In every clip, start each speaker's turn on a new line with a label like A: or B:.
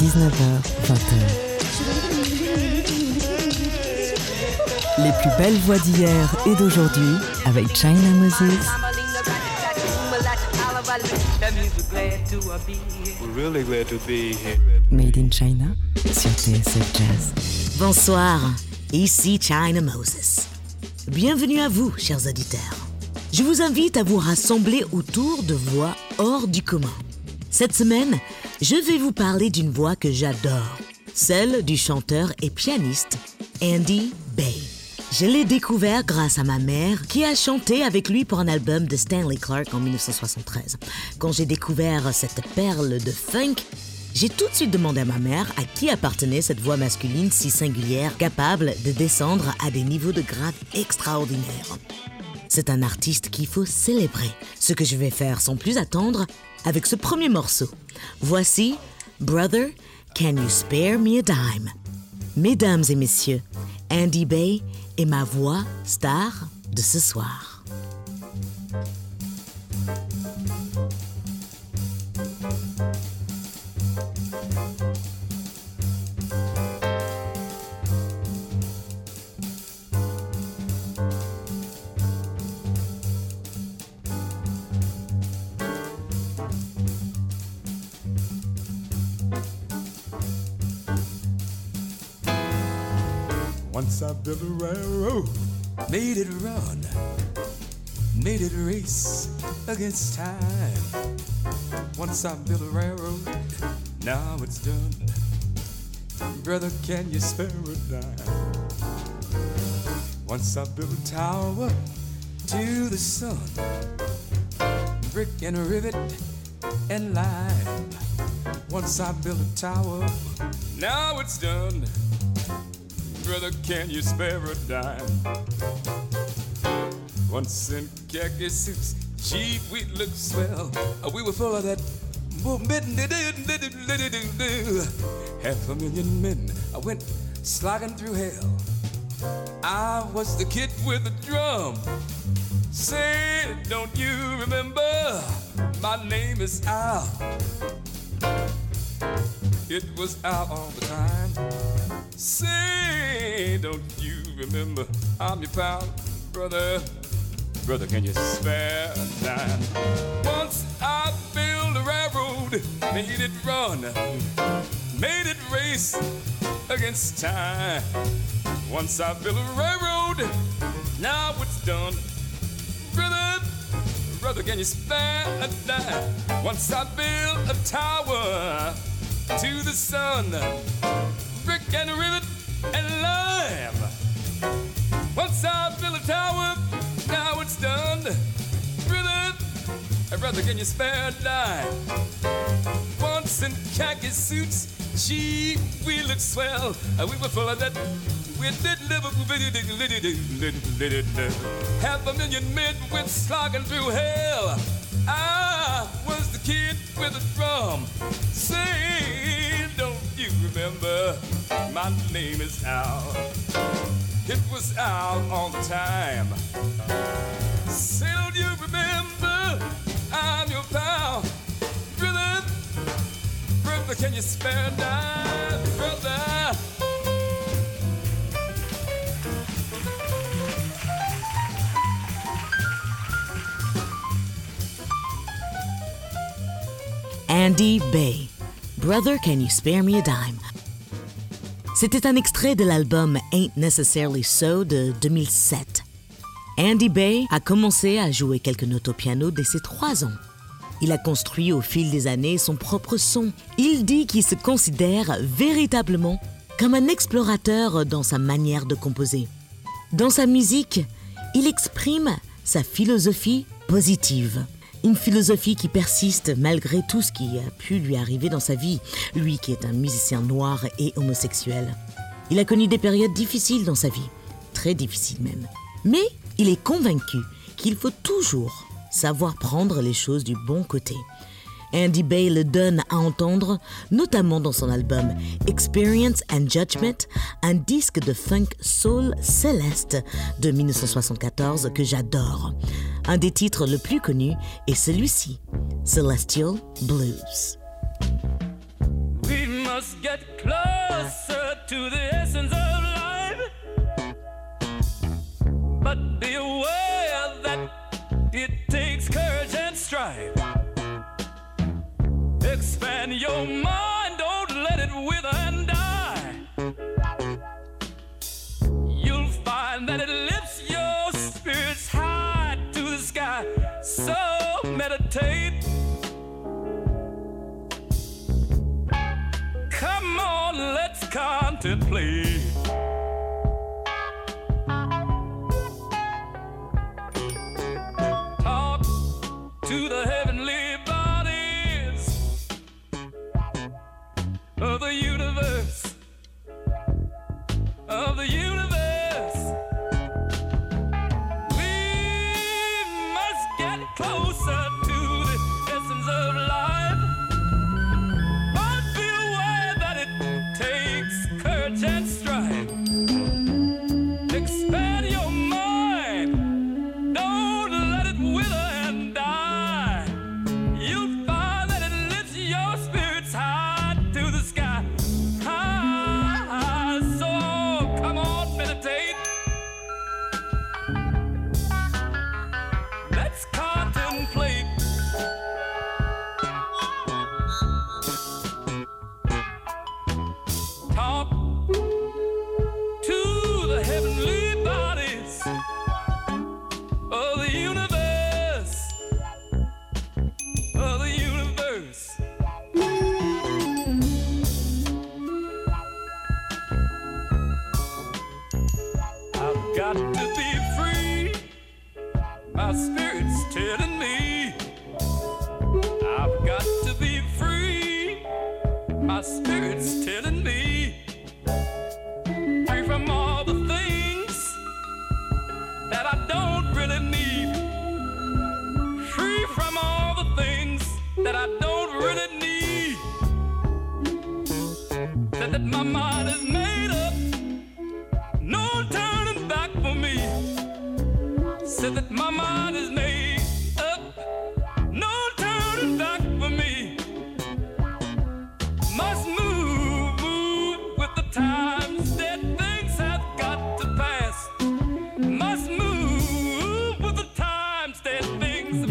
A: 19h, 20h. Les plus belles voix d'hier et d'aujourd'hui avec China Moses. Made in China sur TSF Jazz.
B: Bonsoir, ici China Moses. Bienvenue à vous, chers auditeurs. Je vous invite à vous rassembler autour de voix hors du commun. Cette semaine, je vais vous parler d'une voix que j'adore, celle du chanteur et pianiste Andy Bay. Je l'ai découvert grâce à ma mère qui a chanté avec lui pour un album de Stanley Clark en 1973. Quand j'ai découvert cette perle de funk, j'ai tout de suite demandé à ma mère à qui appartenait cette voix masculine si singulière, capable de descendre à des niveaux de grave extraordinaires. C'est un artiste qu'il faut célébrer, ce que je vais faire sans plus attendre avec ce premier morceau. Voici Brother, Can You Spare Me a Dime? Mesdames et messieurs, Andy Bay est ma voix star de ce soir.
C: Once I built a railroad, made it run, made it race against time. Once I built a railroad, now it's done. Brother, can you spare a dime? Once I built a tower to the sun, brick and rivet and lime. Once I built a tower, now it's done brother, can you spare a dime? Once in khaki suits, gee, we look swell. Uh, We were full of that half a million men. I went slogging through hell. I was the kid with the drum. Say, don't you remember? My name is Al. It was out all the time. Say, don't you remember? I'm your pal, brother. Brother, can you spare a dime? Once I built a railroad, made it run, made it race against time. Once I built a railroad, now it's done. Brother, brother, can you spare a dime? Once I built a tower to the sun brick and rivet and lime. Once I built a tower, now it's done. Brother, brother, can you spare a dime? Once in khaki suits, gee, we looked swell. Uh, We were full of that. We did live half a million men went slogging through hell. I was the kid with a drum. Say, don't you remember? My name is Al. It was Al all the time. Say, don't you remember? I'm your pal. Brother, brother, can you spare a dime? Brother.
B: Andy Bay. Brother, can you spare me a dime? C'était un extrait de l'album Ain't Necessarily So de 2007. Andy Bay a commencé à jouer quelques notes au piano dès ses trois ans. Il a construit au fil des années son propre son. Il dit qu'il se considère véritablement comme un explorateur dans sa manière de composer. Dans sa musique, il exprime sa philosophie positive. Une philosophie qui persiste malgré tout ce qui a pu lui arriver dans sa vie, lui qui est un musicien noir et homosexuel. Il a connu des périodes difficiles dans sa vie, très difficiles même. Mais il est convaincu qu'il faut toujours savoir prendre les choses du bon côté. Andy Bay le donne à entendre, notamment dans son album Experience and Judgment, un disque de funk soul céleste de 1974 que j'adore. Un des titres le plus connus est celui-ci, Celestial Blues.
C: We must get closer to the essence of life, but be aware that it takes courage and strife. Expand your mind, don't let it wither and die. You'll find that it lifts your spirits high to the sky. So meditate. Come on, let's contemplate.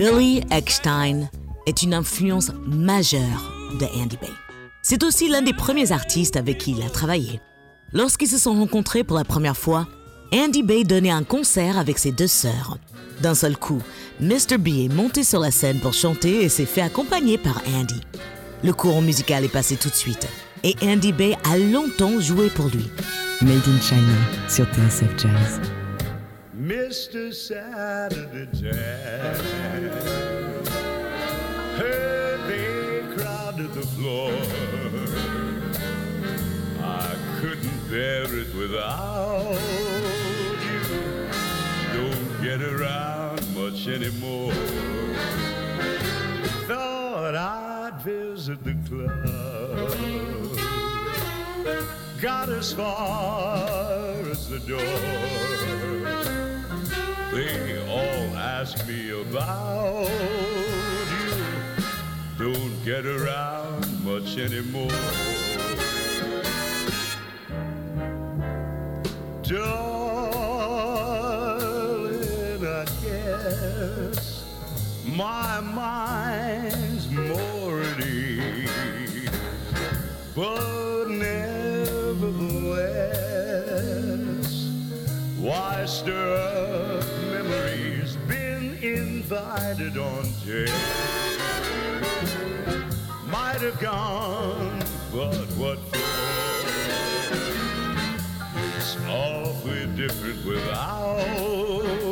B: Billy Eckstein est une influence majeure de Andy Bay. C'est aussi l'un des premiers artistes avec qui il a travaillé. Lorsqu'ils se sont rencontrés pour la première fois, Andy Bay donnait un concert avec ses deux sœurs. D'un seul coup, Mr. B est monté sur la scène pour chanter et s'est fait accompagner par Andy. Le courant musical est passé tout de suite et Andy Bay a longtemps joué pour lui.
A: Made in China sur TSF Jazz.
D: Mr. Saturday Jazz. Heard they crowded the floor. I couldn't bear it without you. Don't get around much anymore. Thought I'd visit the club. Got as far as the door. They all ask me about you. Don't get around much anymore. Darling, I guess my mind's more at ease. But nevertheless, why stir up invited on tape. Might have gone, but what for? It's awfully different without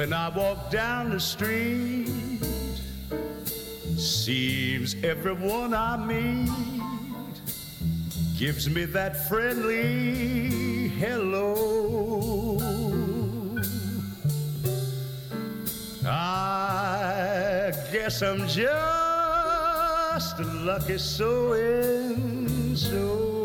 D: When I walk down the street, seems everyone I meet gives me that friendly hello. I guess I'm just a lucky so and so.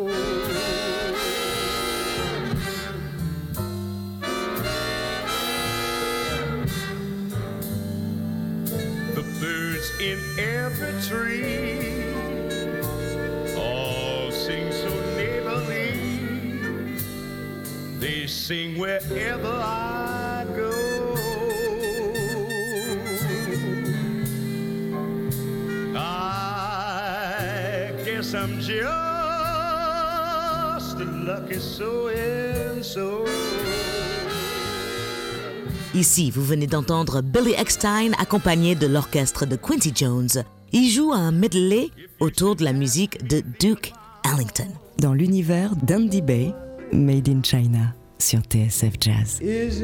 B: Ici, vous venez d'entendre Billy Eckstein accompagné de l'orchestre de Quincy Jones. Il joue un medley autour de la musique de Duke Ellington.
A: Dans l'univers d'Andy Bay, Made in China, sur TSF Jazz.
E: is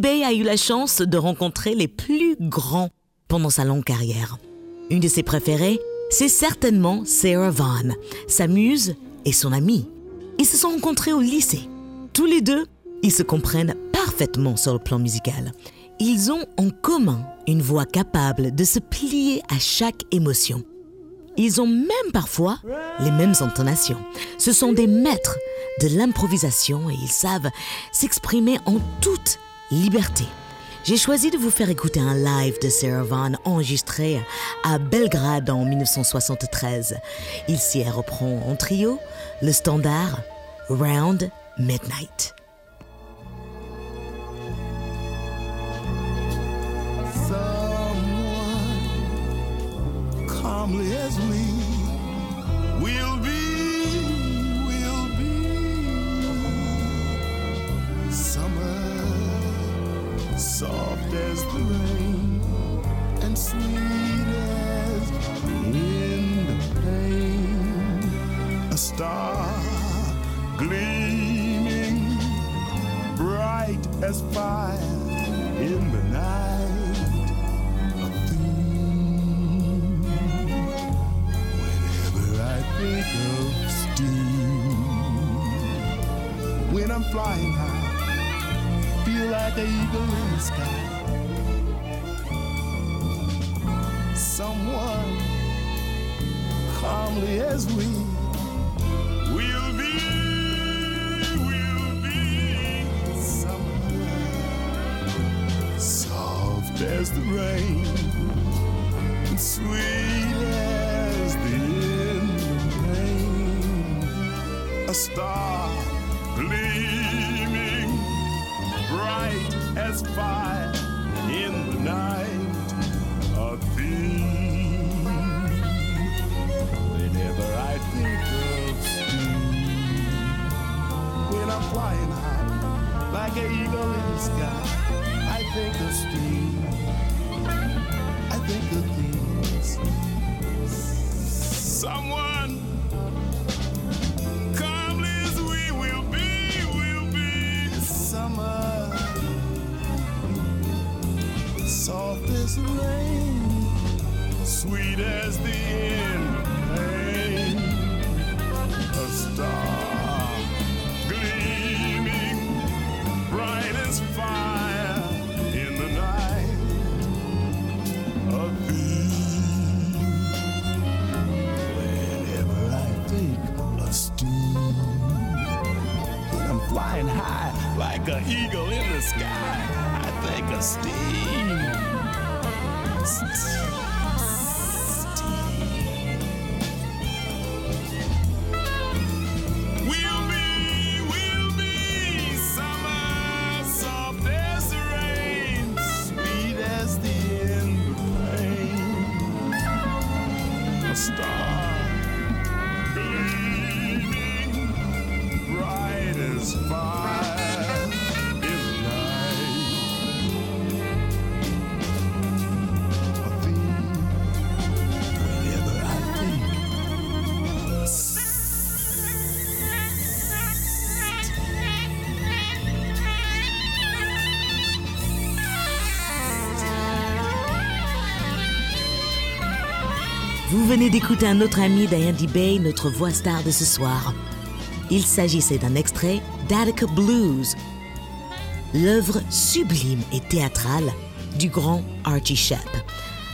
B: Bay a eu la chance de rencontrer les plus grands pendant sa longue carrière. Une de ses préférées, c'est certainement Sarah Vaughan, sa muse et son amie. Ils se sont rencontrés au lycée. Tous les deux, ils se comprennent parfaitement sur le plan musical. Ils ont en commun une voix capable de se plier à chaque émotion. Ils ont même parfois les mêmes intonations. Ce sont des maîtres de l'improvisation et ils savent s'exprimer en toute liberté. J'ai choisi de vous faire écouter un live de Sarah Vaughan enregistré à Belgrade en 1973. Il s'y reprend en trio le standard Round Midnight.
F: Star gleaming bright as fire in the night. A whenever I think of steam. When I'm flying high, feel like an eagle in the sky. Someone calmly as we as the rain, and sweet as the ending rain. A star gleaming bright as fire in the night. A theme whenever I think of steam. When I'm flying high like an eagle in the sky, I think of steam. Things. Someone
B: d'écouter un autre ami d'Andy Bay, notre voix star de ce soir. Il s'agissait d'un extrait d'Attica Blues, l'œuvre sublime et théâtrale du grand Archie Shepp.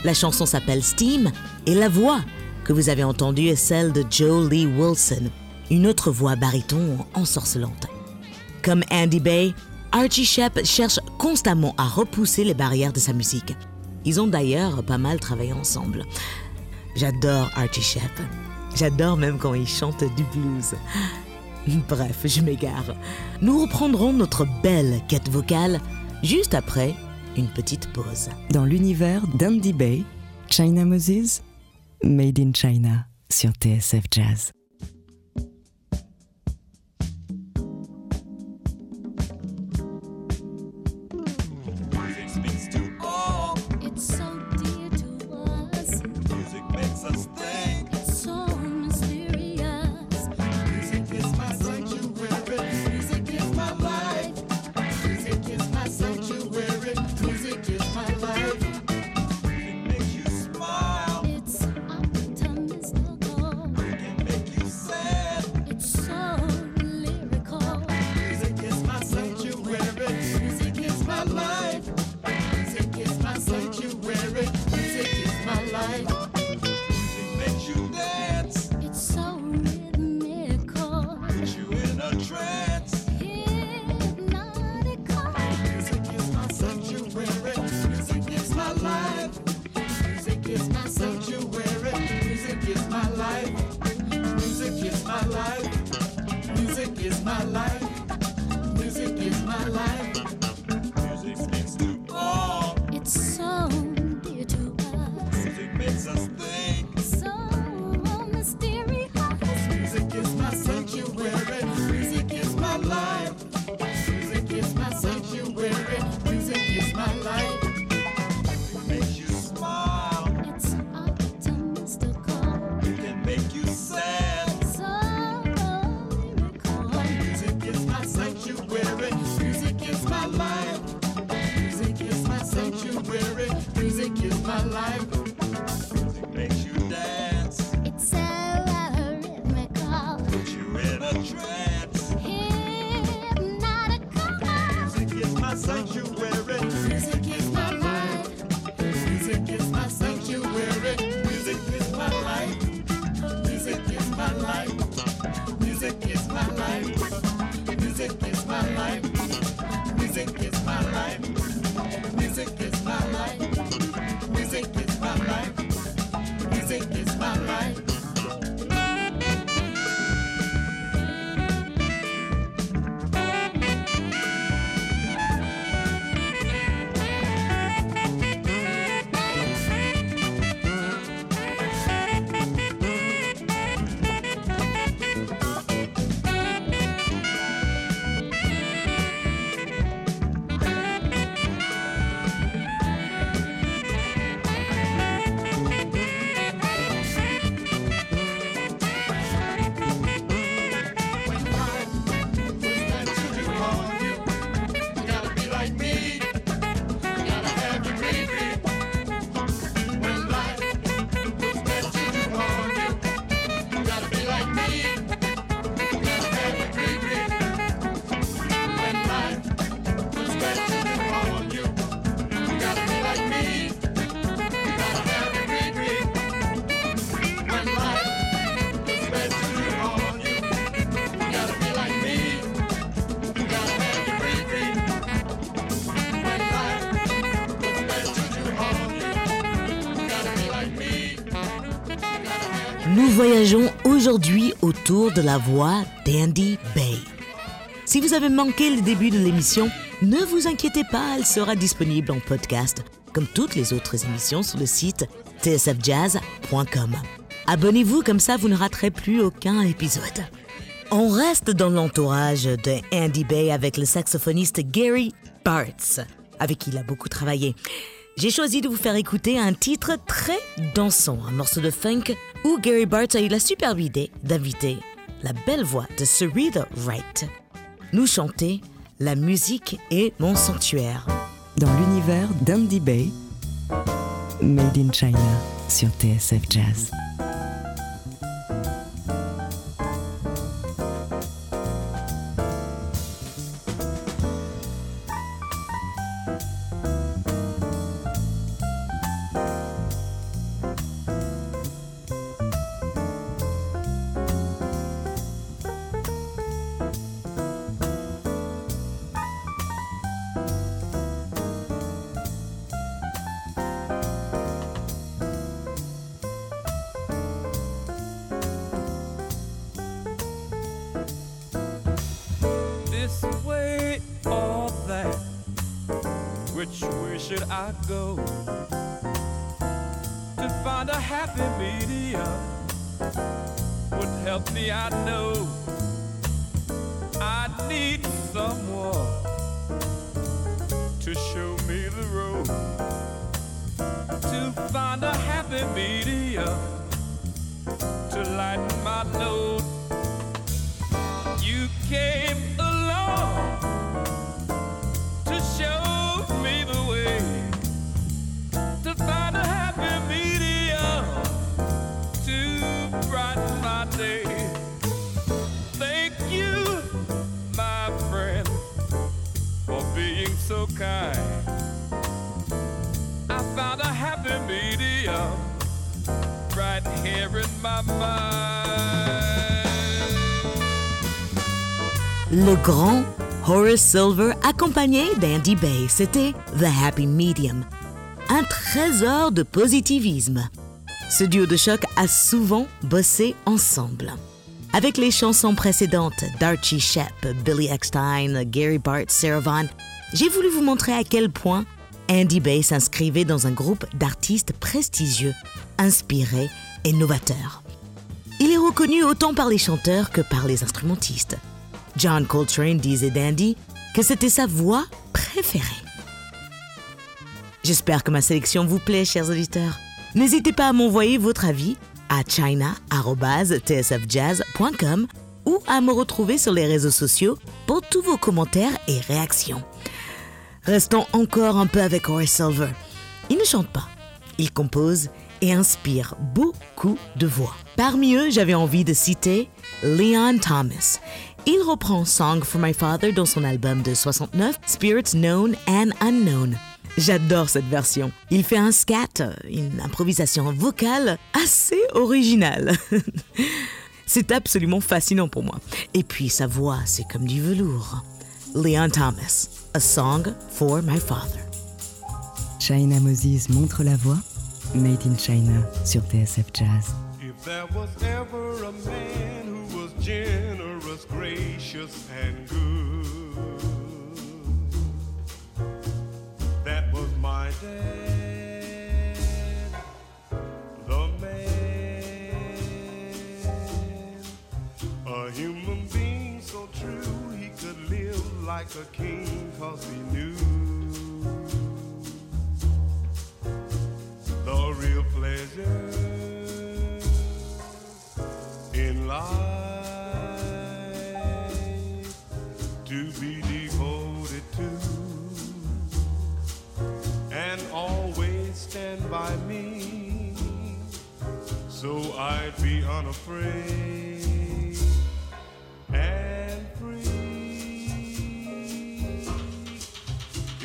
B: La chanson s'appelle Steam et la voix que vous avez entendue est celle de Joe Lee Wilson, une autre voix baryton ensorcelante. Comme Andy Bay, Archie Shepp cherche constamment à repousser les barrières de sa musique. Ils ont d'ailleurs pas mal travaillé ensemble. J'adore Archie Shepp. J'adore même quand il chante du blues. Bref, je m'égare. Nous reprendrons notre belle quête vocale juste après une petite pause.
A: Dans l'univers d'Andy Bay, China Moses, Made in China sur TSF Jazz.
G: It's
B: voyageons aujourd'hui autour de la voix d'Andy Bay. Si vous avez manqué le début de l'émission, ne vous inquiétez pas, elle sera disponible en podcast, comme toutes les autres émissions sur le site tsfjazz.com. Abonnez-vous, comme ça vous ne raterez plus aucun épisode. On reste dans l'entourage de Andy Bay avec le saxophoniste Gary Bartz, avec qui il a beaucoup travaillé. J'ai choisi de vous faire écouter un titre très dansant, un morceau de funk où Gary Bartz a eu la superbe idée d'inviter la belle voix de Sarita Wright nous chanter La musique est mon sanctuaire.
A: Dans l'univers d'Andy Bay, Made in China sur TSF Jazz.
C: Which way should I go to find a happy medium? Would help me, I know. I need someone to show me the road to find a happy medium to lighten my load. You came along to show
B: Le grand Horace Silver accompagné d'Andy Bay, c'était The Happy Medium, un trésor de positivisme. Ce duo de choc a souvent bossé ensemble. Avec les chansons précédentes d'Archie Shepp, Billy Eckstein, Gary Bartz, Sarah Vaughan, j'ai voulu vous montrer à quel point Andy Bay s'inscrivait dans un groupe d'artistes prestigieux, inspirés et novateurs. Il est reconnu autant par les chanteurs que par les instrumentistes. John Coltrane disait d'Andy que c'était sa voix préférée. J'espère que ma sélection vous plaît, chers auditeurs. N'hésitez pas à m'envoyer votre avis à china.tsfjazz.com ou à me retrouver sur les réseaux sociaux pour tous vos commentaires et réactions. Restons encore un peu avec Horace Silver. Il ne chante pas, il compose et inspire beaucoup de voix. Parmi eux, j'avais envie de citer Leon Thomas. Il reprend Song for My Father dans son album de 69, Spirits Known and Unknown. J'adore cette version. Il fait un scat, une improvisation vocale assez originale. c'est absolument fascinant pour moi. Et puis sa voix, c'est comme du velours. Leon Thomas, A Song for My Father.
A: China Moses montre la voix, Made in China sur TSF Jazz.
F: If there was ever a man who was generous, gracious, and good, that was my dad, the man, a human like a king cause he knew the real pleasure in life to be devoted to. And always stand by me so I'd be unafraid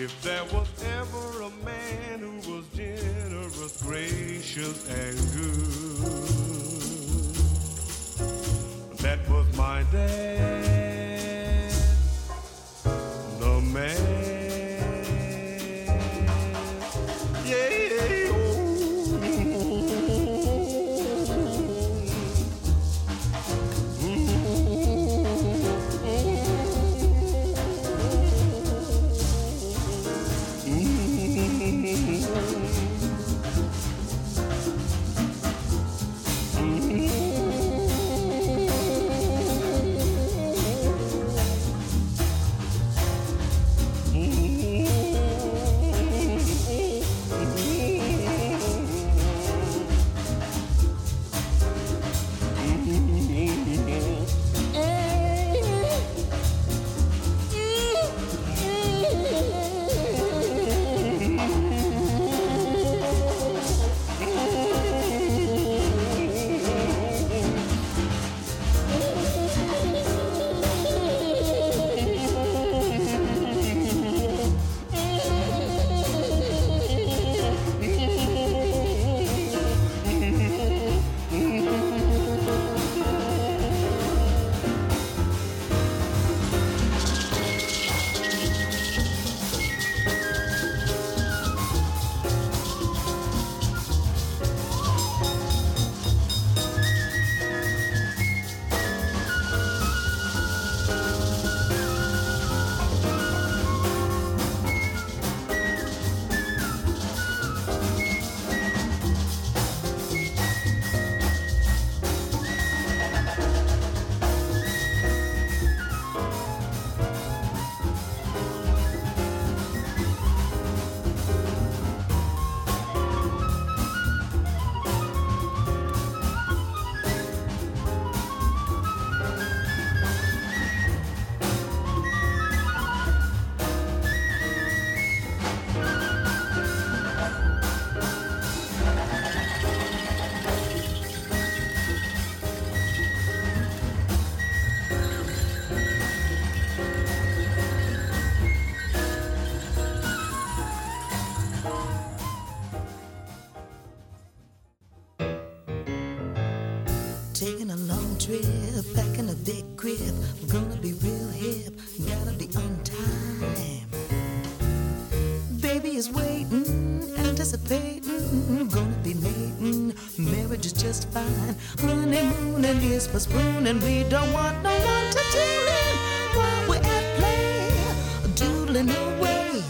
F: if there was ever a man who was generous gracious and good that was my dad,
H: Is for spooning. We don't want no one to tune in while we're at play, doodling away.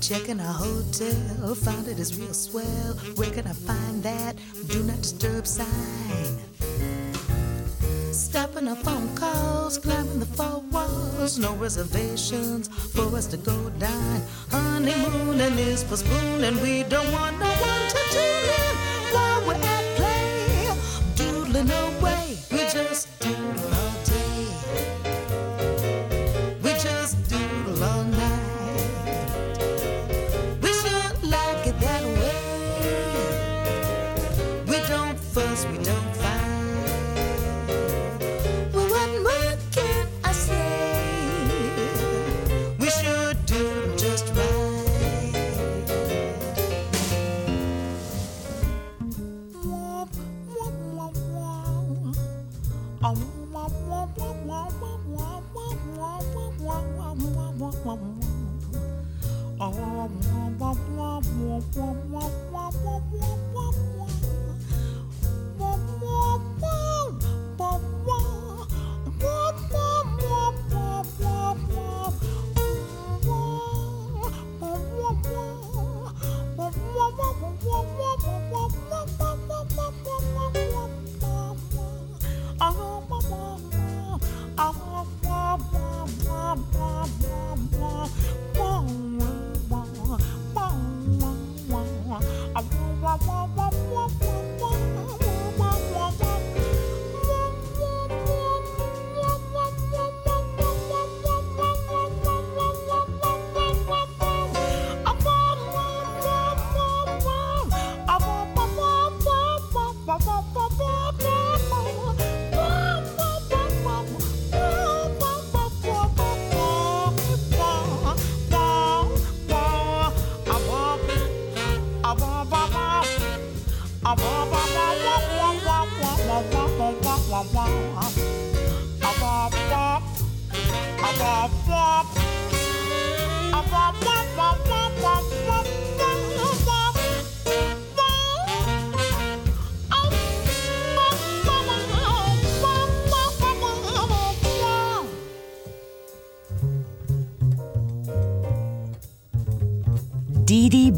H: Checking our hotel, found it is real swell. Where can I find that? Do not disturb sign. Stopping our phone calls, climbing the four walls. No reservations for us to go dine. Honeymooning is for spooning. We don't want no one to tune in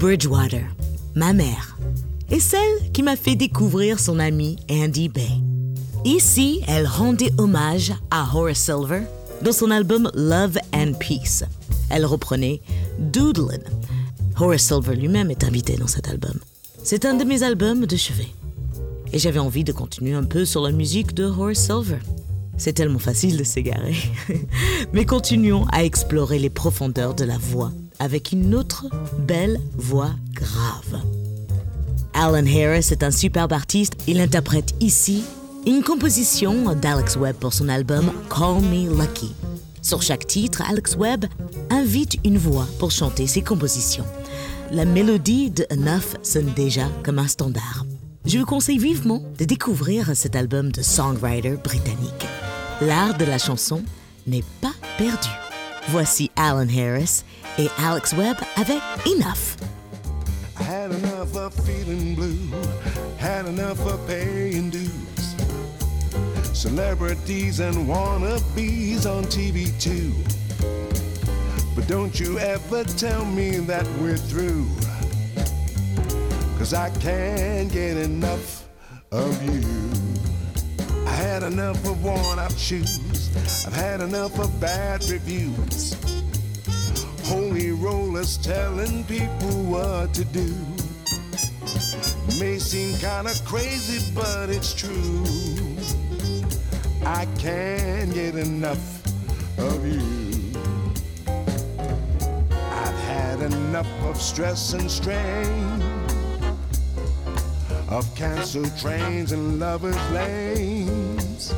H: Bridgewater, ma mère, est celle qui m'a fait découvrir son ami Andy Bay. Ici, elle rendait hommage à Horace Silver dans son album Love and Peace. Elle reprenait Doodlin'. Horace Silver lui-même est invité dans cet album. C'est un de mes albums de chevet. Et j'avais envie de continuer un peu sur la musique de Horace Silver. C'est tellement facile de s'égarer. Mais continuons à explorer les profondeurs de la voix avec une autre belle voix grave. Alan Harris est un superbe artiste. Il interprète ici une composition d'Alex Webb pour son album Call Me Lucky. Sur chaque titre, Alex Webb invite une voix pour chanter ses compositions. La mélodie de Enough sonne déjà comme un standard. Je vous conseille vivement de découvrir cet album de songwriter britannique. L'art de la chanson n'est pas perdu. Voici Alan Harris et Alex Webb avec Enough.
F: I had enough of feeling blue, had enough of paying dues. Celebrities and wannabes on TV too. But don't you ever tell me that we're through. Cause I can't get enough of you. I had enough of worn out shoes. I've had enough of bad reviews. Holy rollers telling people what to do. May seem kinda crazy, but it's true. I can't get enough of you. I've had enough of stress and strain, of canceled trains and lovers' lanes.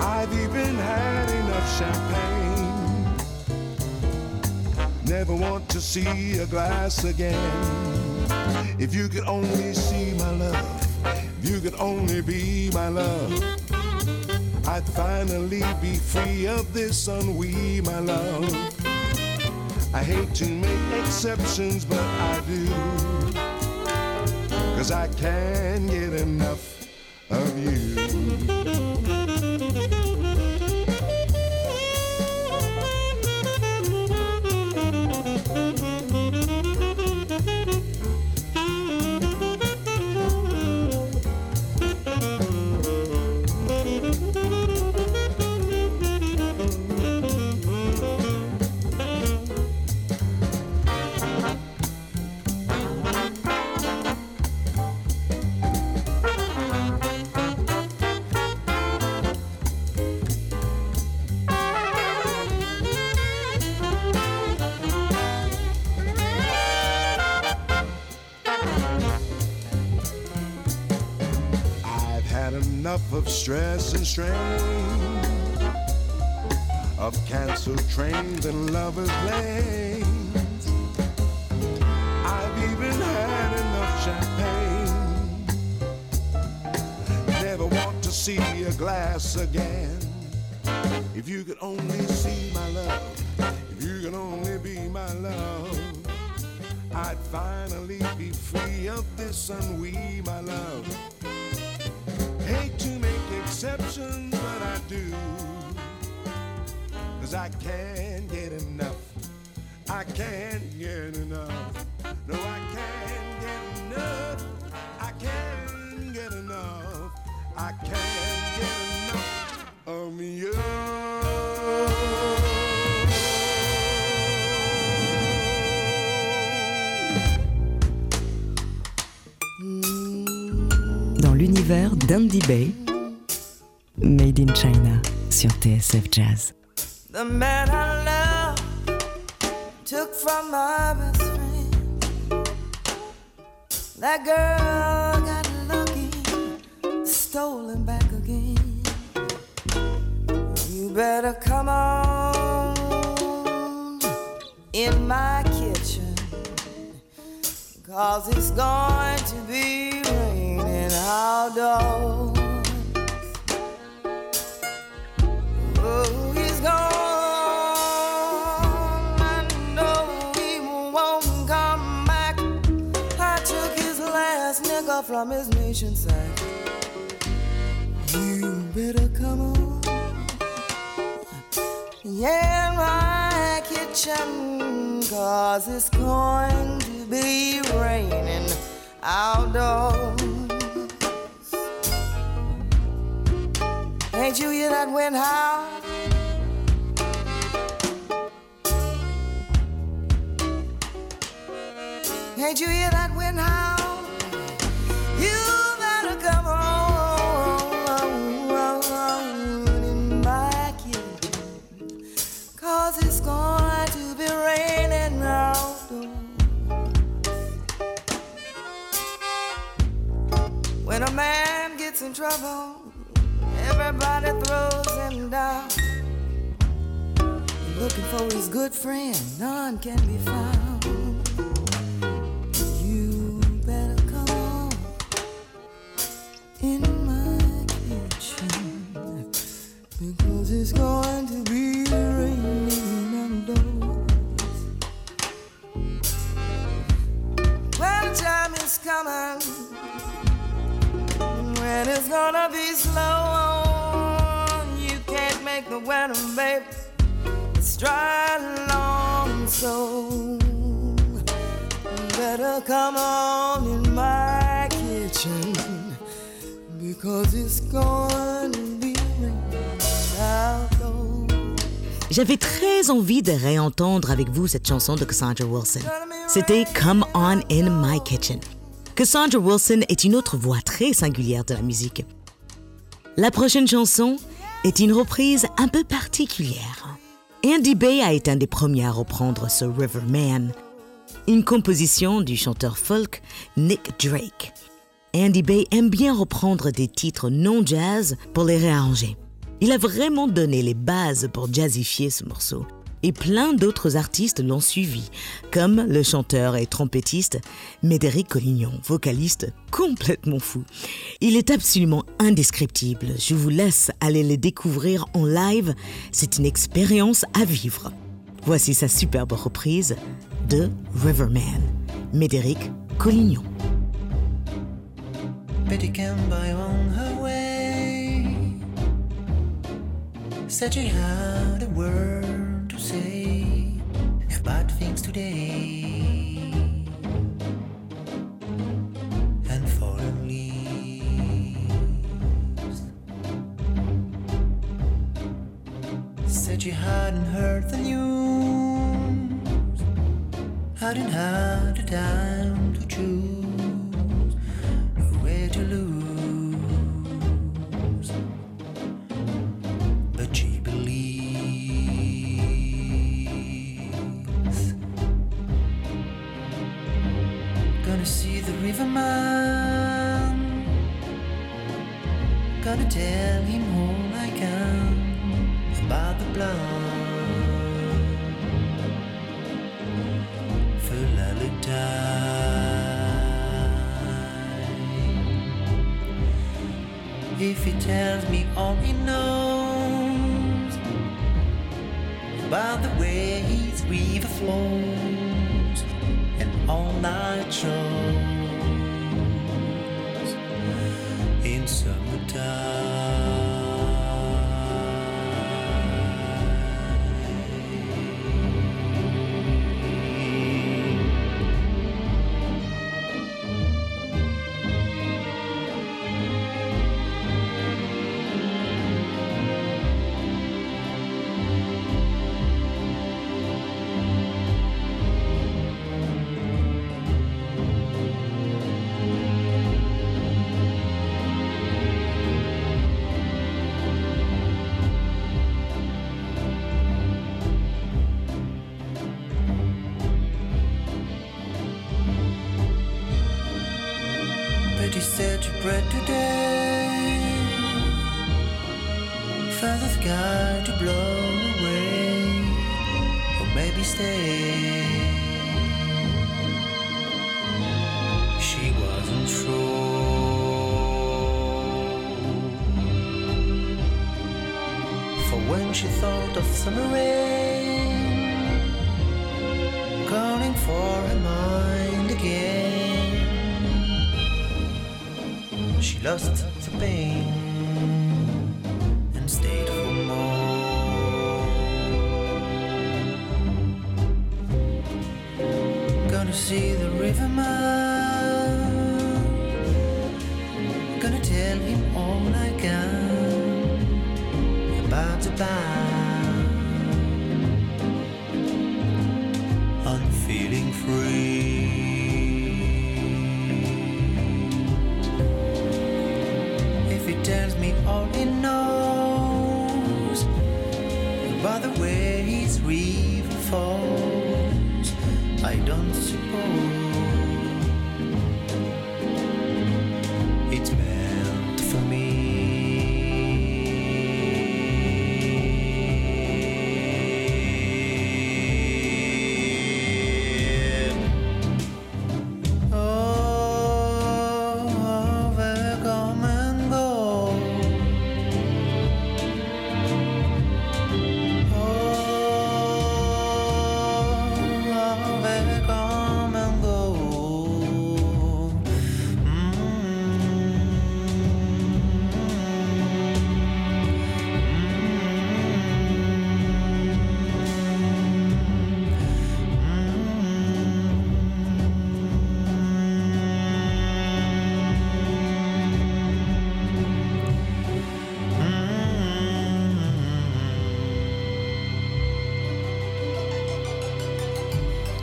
F: I've even had enough champagne. Never want to see a glass again. If you could only see my love, If you could only be my love, I'd finally be free of this ennui, my love. I hate to make exceptions, but I do. Cause I can't get enough of you. Of canceled trains and lovers' lanes. I've even had enough champagne. Never want to see a glass again. If you could only see my love, if you could only be my love. I'd finally be free of this ennui, my love. Cause I can't get enough. I can't get enough. No, I can't get enough. I can't get enough. I can't get enough of you.
A: Dans l'univers d'Andy Bay, Made in China sur TSF Jazz.
E: The man I love took from my best friend. That girl got lucky, stolen back again. You better come on in my kitchen, cause it's going to be raining outdoors. From his nation sack. You better come on. Yeah, my kitchen, cause it's going to be raining outdoors. Ain't you hear that wind howl? Can't you hear that wind howl? Trouble, everybody throws him down. Looking for his good friend, none can be found. You better come on in my kitchen because it's going
B: J'avais très envie de réentendre avec vous cette chanson de Cassandra Wilson. C'était Come On In My Kitchen. Cassandra Wilson est une autre voix très singulière de la musique. La prochaine chanson est une reprise un peu particulière. Andy Bay a été un des premiers à reprendre ce Riverman, une composition du chanteur folk Nick Drake. Andy Bay aime bien reprendre des titres non jazz pour les réarranger. Il a vraiment donné les bases pour jazzifier ce morceau. Et plein d'autres artistes l'ont suivi, comme le chanteur et trompettiste Médéric Collignon, vocaliste complètement fou. Il est absolument indescriptible. Je vous laisse aller le découvrir en live. C'est une expérience à vivre. Voici sa superbe reprise de Riverman, Médéric Collignon.
I: On her way. Say about things today. And fallen leaves. Said she hadn't heard the news. Hadn't had the time to choose where to lose. The riverman. Gotta tell him all I can about the blood. For If he tells me all he knows about the way his river flows and all night shows summertime. She lost the pain and stayed for more. Gonna see the riverman. Gonna tell him all I can about the band.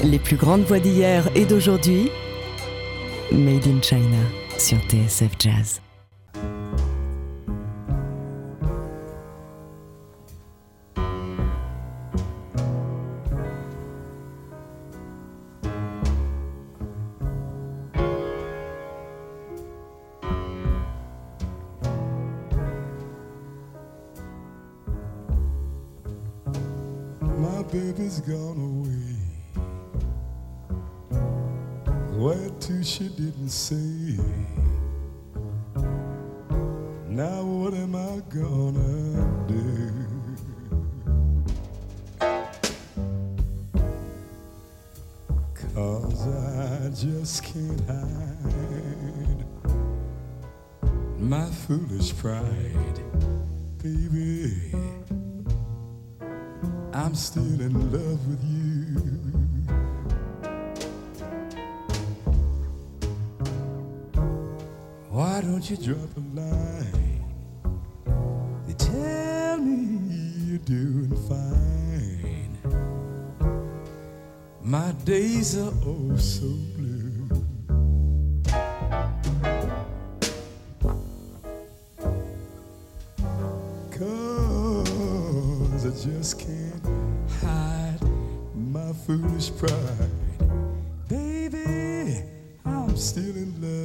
A: Les plus grandes voix d'hier et d'aujourd'hui, Made in China sur TSF Jazz.
C: So blue. Cause I just can't hide my foolish pride. Baby, I'm still in love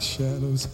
C: Shadows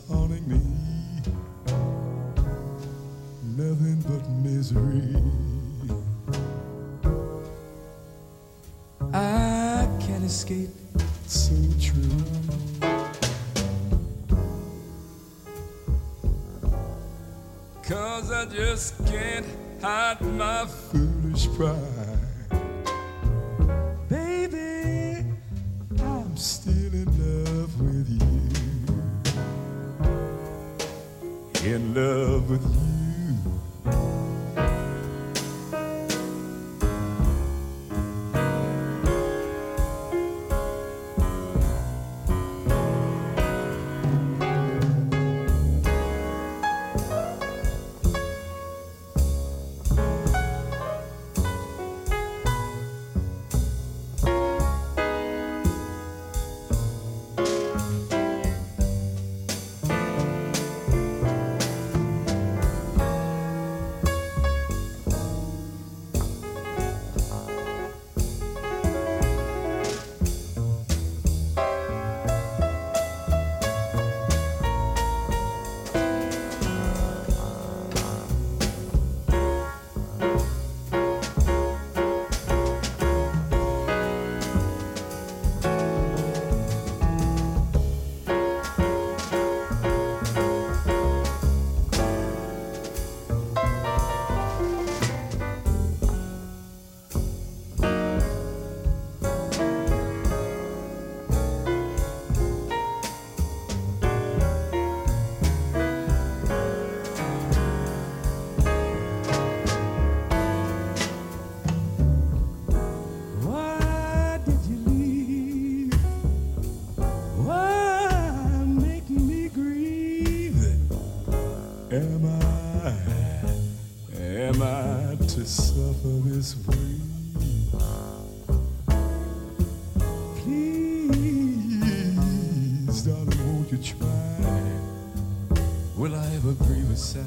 C: sigh?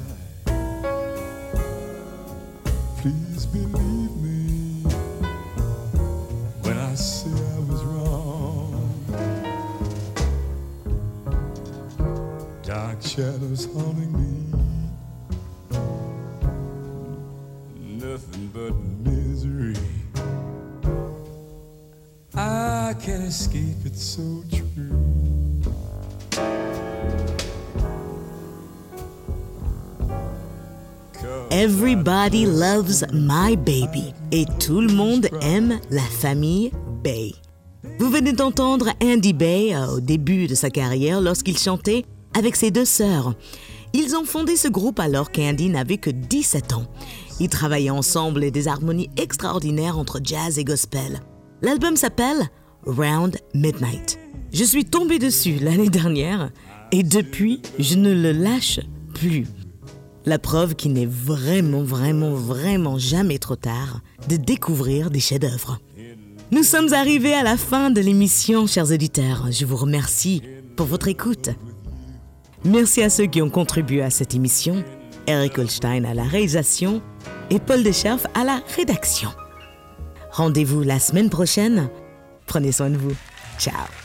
C: Please believe me when I say I was wrong. Dark shadows haunting me,
B: Everybody loves my baby et tout le monde aime la famille Bay. Vous venez d'entendre Andy Bay euh, au début de sa carrière lorsqu'il chantait avec ses deux sœurs. Ils ont fondé ce groupe alors qu'Andy n'avait que 17 ans. Ils travaillaient ensemble et des harmonies extraordinaires entre jazz et gospel. L'album s'appelle Round Midnight. Je suis tombée dessus l'année dernière et depuis, je ne le lâche plus. La preuve qu'il n'est vraiment, vraiment, vraiment jamais trop tard de découvrir des chefs-d'œuvre. Nous sommes arrivés à la fin de l'émission, chers auditeurs. Je vous remercie pour votre écoute. Merci à ceux qui ont contribué à cette émission, Eric Holstein à la réalisation et Paul Descherf à la rédaction. Rendez-vous la semaine prochaine. Prenez soin de vous. Ciao.